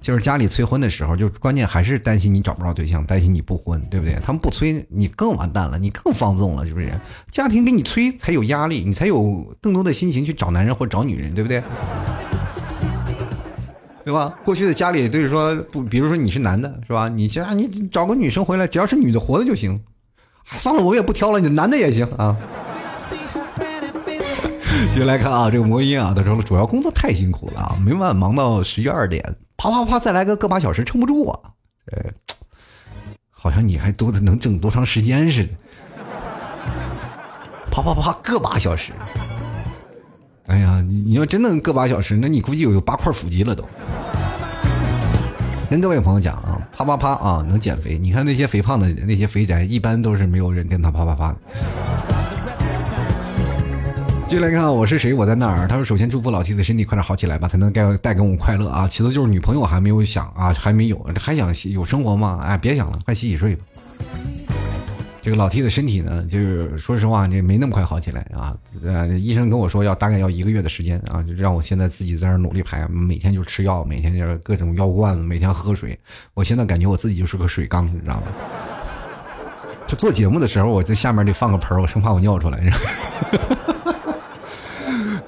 就是家里催婚的时候，就关键还是担心你找不着对象，担心你不婚，对不对？他们不催你更完蛋了，你更放纵了，是不是？家庭给你催才有压力，你才有更多的心情去找男人或找女人，对不对？对吧？过去的家里就是说，不，比如说你是男的，是吧？你家你找个女生回来，只要是女的活的就行。算了，我也不挑了，你男的也行啊。继续来看啊，这个魔音啊，他说主要工作太辛苦了啊，每晚忙到十一二点，啪啪啪，再来个个把小时，撑不住啊。呃，好像你还多能挣多长时间似的，啪啪啪，个把小时。哎呀，你你要真能个把小时，那你估计有八块腹肌了都。跟各位朋友讲啊，啪啪啪啊，能减肥。你看那些肥胖的那些肥宅，一般都是没有人跟他啪啪啪。的续来看，我是谁？我在哪儿。他说：“首先祝福老 T 的身体快点好起来吧，才能带带给我们快乐啊。其次就是女朋友还没有想啊，还没有，还想有生活吗？哎，别想了，快洗洗睡吧。这个老 T 的身体呢，就是说实话，这没那么快好起来啊。呃，医生跟我说要大概要一个月的时间啊，就让我现在自己在那努力排，每天就吃药，每天就是各种药罐子，每天喝水。我现在感觉我自己就是个水缸，你知道吗？就做节目的时候，我在下面得放个盆我生怕我尿出来。”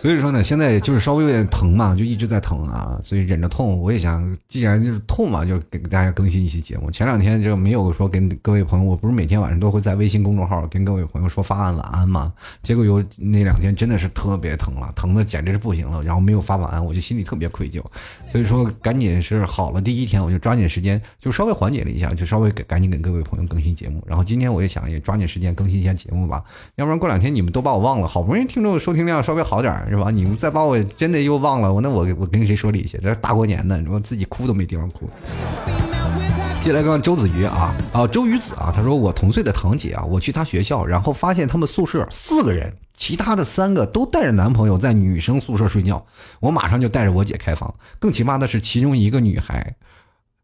所以说呢，现在就是稍微有点疼嘛，就一直在疼啊，所以忍着痛。我也想，既然就是痛嘛，就给大家更新一期节目。前两天就没有说跟各位朋友，我不是每天晚上都会在微信公众号跟各位朋友说发晚安嘛？结果有那两天真的是特别疼了，疼的简直是不行了，然后没有发晚安，我就心里特别愧疚。所以说，赶紧是好了第一天，我就抓紧时间，就稍微缓解了一下，就稍微给赶紧给各位朋友更新节目。然后今天我也想也抓紧时间更新一下节目吧，要不然过两天你们都把我忘了。好不容易听众收听量稍微好点。是吧？你们再把我真的又忘了，我那我我跟谁说理去？这大过年的，我自己哭都没地方哭。接下来看周子瑜啊啊，周瑜子啊，他说我同岁的堂姐啊，我去她学校，然后发现他们宿舍四个人，其他的三个都带着男朋友在女生宿舍睡觉，我马上就带着我姐开房。更奇葩的是，其中一个女孩，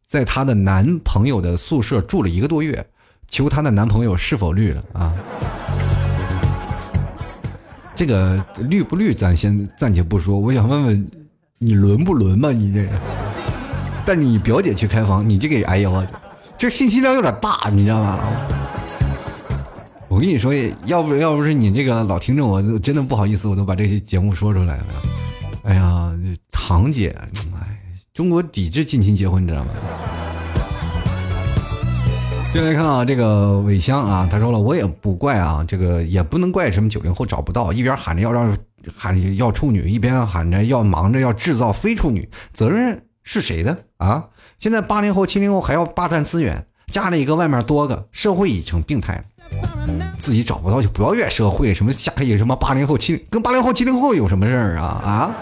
在她的男朋友的宿舍住了一个多月，求她的男朋友是否绿了啊？这个绿不绿，咱先暂且不说。我想问问，你轮不轮嘛？你这，带你表姐去开房，你这个哎呦，这信息量有点大，你知道吗？我跟你说，要不要不是你这个老听众，我真的不好意思，我都把这些节目说出来了。哎呀，堂姐，哎，中国抵制近亲结婚，你知道吗？进来看啊，这个尾香啊，他说了，我也不怪啊，这个也不能怪什么九零后找不到，一边喊着要让喊要处女，一边喊着要忙着要制造非处女，责任是谁的啊？现在八零后、七零后还要霸占资源，家里一个外面多个，社会已成病态，自己找不到就不要怨社会，什么家里什么八零后、七跟八零后、七零后有什么事儿啊啊？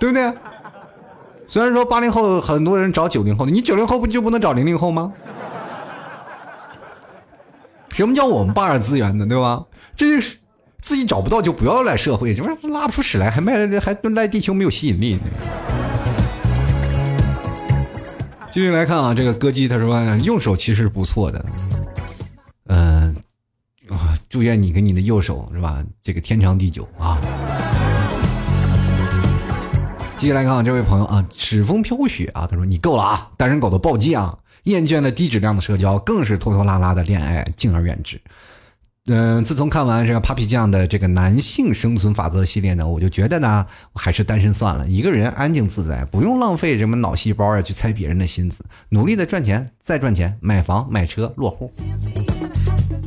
对不对？虽然说八零后很多人找九零后的，你九零后不就不能找零零后吗？什么叫我们霸占资源呢？对吧？这就是自己找不到就不要赖社会，这玩意拉不出屎来，还卖还赖地球没有吸引力。继续来看啊，这个歌姬他说右手其实不错的，嗯，祝愿你跟你的右手是吧，这个天长地久啊。接下来看这位朋友啊，齿风飘雪啊，他说你够了啊，单身狗的暴击啊，厌倦了低质量的社交，更是拖拖拉拉的恋爱，敬而远之。嗯，自从看完这个 Papi 酱的这个男性生存法则系列呢，我就觉得呢，还是单身算了，一个人安静自在，不用浪费什么脑细胞啊去猜别人的心思，努力的赚钱，再赚钱，买房买车落户。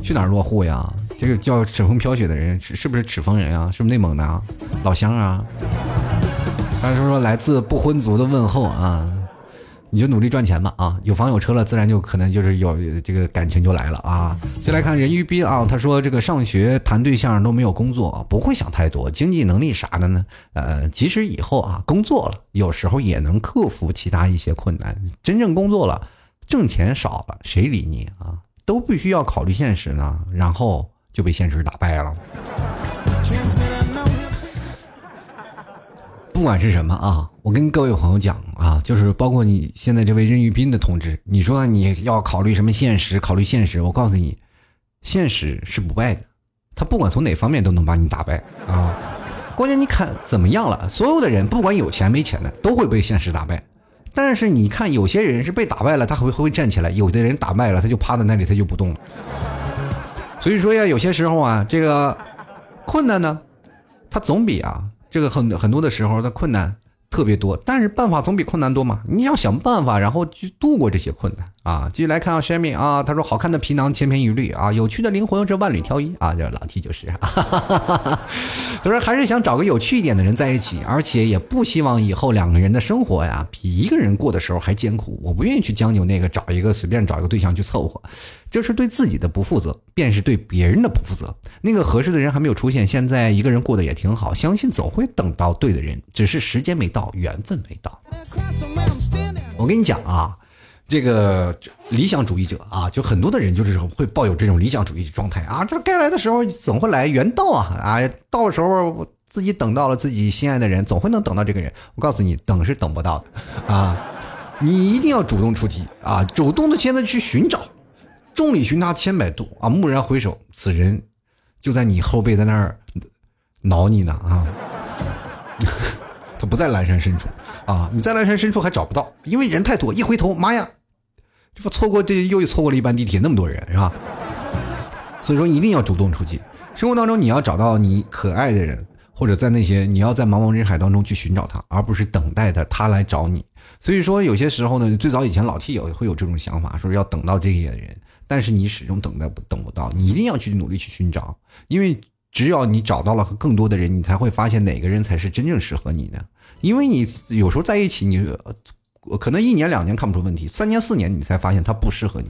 去哪儿落户呀？这个叫齿风飘雪的人是是不是齿风人啊？是不是内蒙的啊？老乡啊？还是说来自不婚族的问候啊？你就努力赚钱吧啊！有房有车了，自然就可能就是有这个感情就来了啊！就来看人鱼斌啊，他说这个上学谈对象都没有工作，不会想太多，经济能力啥的呢？呃，即使以后啊工作了，有时候也能克服其他一些困难。真正工作了，挣钱少了，谁理你啊？都必须要考虑现实呢，然后就被现实打败了。不管是什么啊，我跟各位朋友讲啊，就是包括你现在这位任玉斌的同志，你说你要考虑什么现实？考虑现实，我告诉你，现实是不败的，他不管从哪方面都能把你打败啊。关键你看怎么样了？所有的人不管有钱没钱的，都会被现实打败。但是你看有些人是被打败了，他会会站起来；有的人打败了，他就趴在那里，他就不动了。所以说呀，有些时候啊，这个困难呢，它总比啊。这个很很多的时候，的困难特别多，但是办法总比困难多嘛。你要想办法，然后去度过这些困难啊。继续来看啊 s h a m i 啊，他说：“好看的皮囊千篇一律啊，有趣的灵魂这万里挑一啊。”这老 T 就是，他说还是想找个有趣一点的人在一起，而且也不希望以后两个人的生活呀比一个人过的时候还艰苦。我不愿意去将就那个找一个随便找一个对象去凑合。这是对自己的不负责，便是对别人的不负责。那个合适的人还没有出现，现在一个人过得也挺好，相信总会等到对的人，只是时间没到，缘分没到。我跟你讲啊，这个理想主义者啊，就很多的人就是会抱有这种理想主义状态啊，这该来的时候总会来，缘到啊啊，到时候自己等到了自己心爱的人，总会能等到这个人。我告诉你，等是等不到的啊，你一定要主动出击啊，主动的现在去寻找。众里寻他千百度啊！蓦然回首，此人就在你后背，在那儿挠你呢啊！他不在阑珊深处啊！你在阑珊深处还找不到，因为人太多。一回头，妈呀，这不错过这又错过了一班地铁，那么多人是吧？所以说一定要主动出击。生活当中你要找到你可爱的人，或者在那些你要在茫茫人海当中去寻找他，而不是等待他他来找你。所以说有些时候呢，最早以前老 T 也会有这种想法，说要等到这些人。但是你始终等待不等不到，你一定要去努力去寻找，因为只要你找到了更多的人，你才会发现哪个人才是真正适合你的。因为你有时候在一起，你可能一年两年看不出问题，三年四年你才发现他不适合你。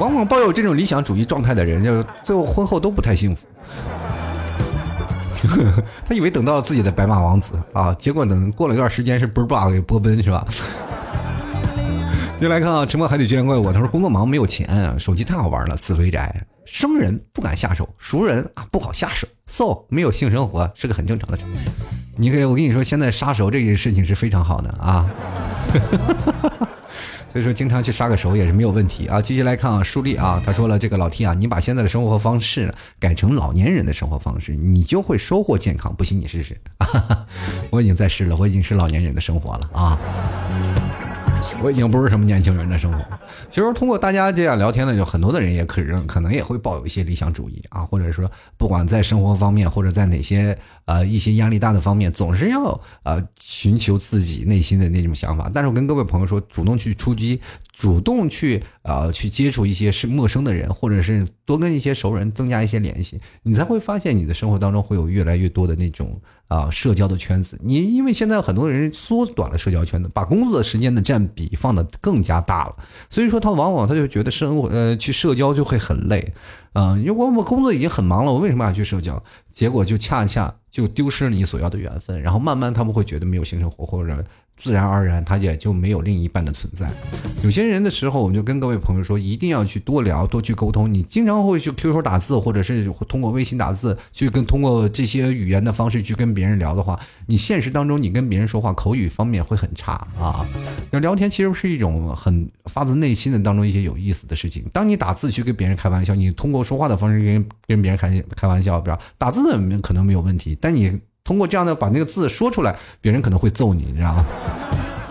往往抱有这种理想主义状态的人，就最后婚后都不太幸福。他以为等到自己的白马王子啊，结果等过了一段时间是 bug 给波奔是吧？就来看啊，沉默海底居然怪我。他说工作忙没有钱，手机太好玩了，死肥宅，生人不敢下手，熟人啊不好下手。So 没有性生活是个很正常的事。你可以，我跟你说，现在杀熟这件事情是非常好的啊。所以说经常去杀个熟也是没有问题啊。继续来看啊，舒立啊，他说了这个老 T 啊，你把现在的生活方式改成老年人的生活方式，你就会收获健康。不信你试试。我已经在试了，我已经是老年人的生活了啊。我已经不是什么年轻人的生活。其实通过大家这样聊天呢，就很多的人也可能可能也会抱有一些理想主义啊，或者说不管在生活方面，或者在哪些呃一些压力大的方面，总是要呃寻求自己内心的那种想法。但是我跟各位朋友说，主动去出击，主动去呃去接触一些是陌生的人，或者是多跟一些熟人增加一些联系，你才会发现你的生活当中会有越来越多的那种。啊，社交的圈子，你因为现在很多人缩短了社交圈子，把工作的时间的占比放的更加大了，所以说他往往他就觉得生活呃去社交就会很累，嗯，因为我我工作已经很忙了，我为什么要去社交？结果就恰恰就丢失了你所要的缘分，然后慢慢他们会觉得没有性生活或者。自然而然，他也就没有另一半的存在。有些人的时候，我就跟各位朋友说，一定要去多聊，多去沟通。你经常会去 QQ 打字，或者是通过微信打字，去跟通过这些语言的方式去跟别人聊的话，你现实当中你跟别人说话口语方面会很差啊。要聊天其实是一种很发自内心的当中一些有意思的事情。当你打字去跟别人开玩笑，你通过说话的方式跟跟别人开开玩笑，比如打字可能没有问题，但你。通过这样的把那个字说出来，别人可能会揍你，你知道吗？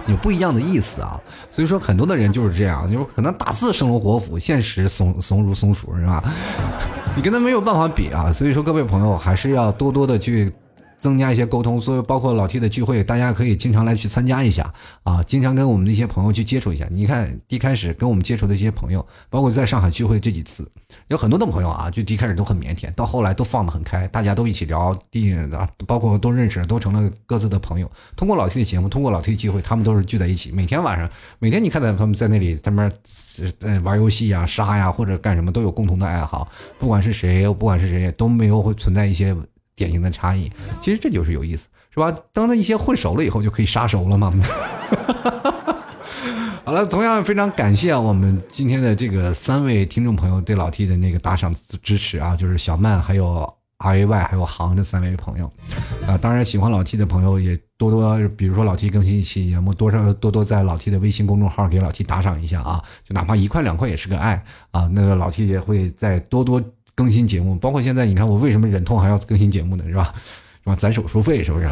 有不一样的意思啊。所以说，很多的人就是这样，就是可能打字生龙活虎，现实怂怂如松鼠，是吧？你跟他没有办法比啊。所以说，各位朋友还是要多多的去。增加一些沟通，所以包括老 T 的聚会，大家可以经常来去参加一下啊，经常跟我们的一些朋友去接触一下。你看，一开始跟我们接触的一些朋友，包括在上海聚会这几次，有很多的朋友啊，就一开始都很腼腆，到后来都放得很开，大家都一起聊，第包括都认识，都成了各自的朋友。通过老 T 的节目，通过老 T 的聚会，他们都是聚在一起，每天晚上，每天你看到他们在那里，他们呃玩游戏呀、杀呀或者干什么，都有共同的爱好。不管是谁，不管是谁，都没有会存在一些。典型的差异，其实这就是有意思，是吧？当他一些混熟了以后，就可以杀熟了嘛。好了，同样非常感谢我们今天的这个三位听众朋友对老 T 的那个打赏支持啊，就是小曼还有。R A Y 还有航这三位朋友。啊，当然喜欢老 T 的朋友也多多，比如说老 T 更新一期节目，多少多多在老 T 的微信公众号给老 T 打赏一下啊，就哪怕一块两块也是个爱啊。那个老 T 也会再多多更新节目，包括现在你看我为什么忍痛还要更新节目呢？是吧？是吧？攒手术费是不是？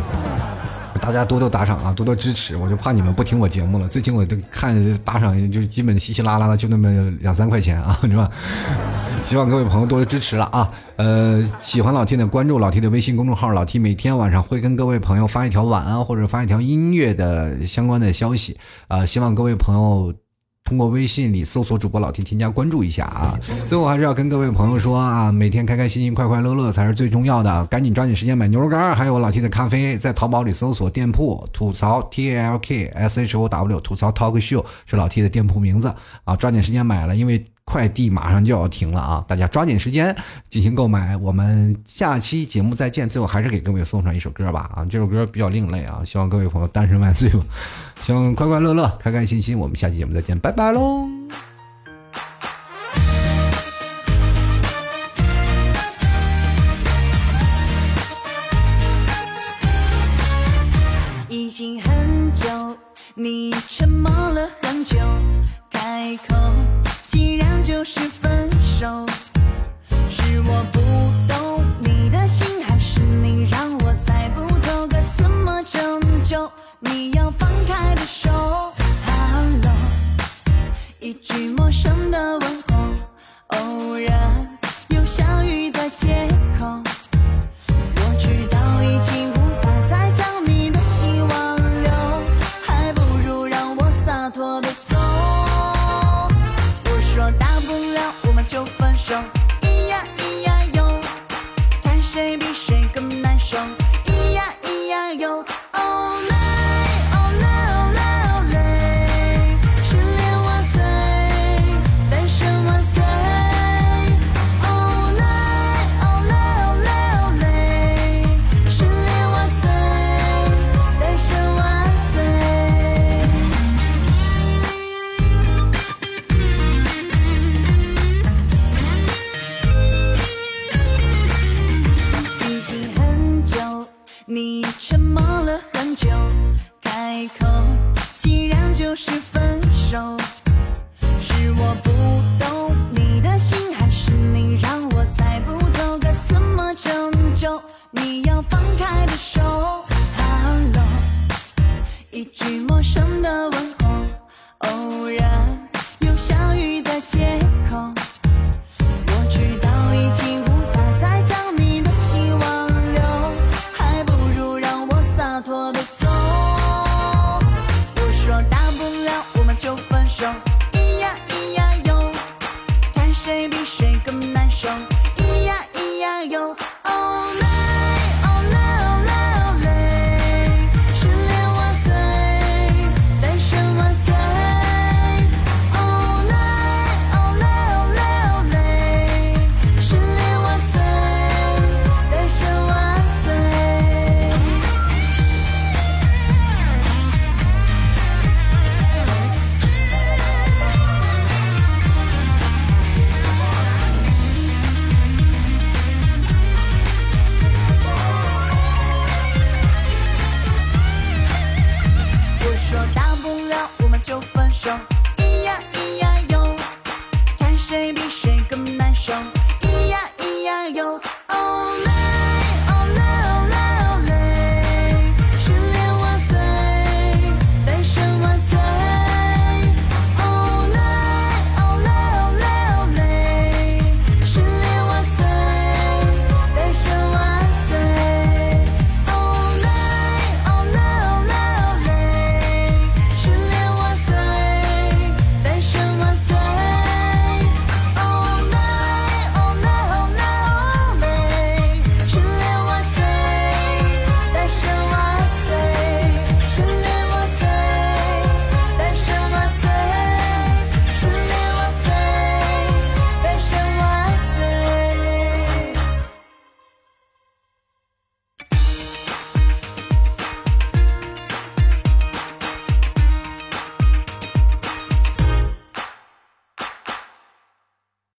大家多多打赏啊，多多支持，我就怕你们不听我节目了。最近我都看打赏，就基本稀稀拉拉的，就那么两三块钱啊，是吧？希望各位朋友多多支持了啊。呃，喜欢老 T 的关注老 T 的微信公众号，老 T 每天晚上会跟各位朋友发一条晚安或者发一条音乐的相关的消息啊，希望各位朋友。通过微信里搜索主播老 T 添加关注一下啊！最后还是要跟各位朋友说啊，每天开开心心、快快乐乐才是最重要的，赶紧抓紧时间买牛肉干，还有我老 T 的咖啡，在淘宝里搜索店铺吐槽 TALK SHOW 吐槽 Talk Show 是老 T 的店铺名字啊，抓紧时间买了，因为。快递马上就要停了啊！大家抓紧时间进行购买。我们下期节目再见。最后还是给各位送上一首歌吧啊！这首歌比较另类啊，希望各位朋友单身万岁吧！希望快快乐乐、开开心心。我们下期节目再见，拜拜喽！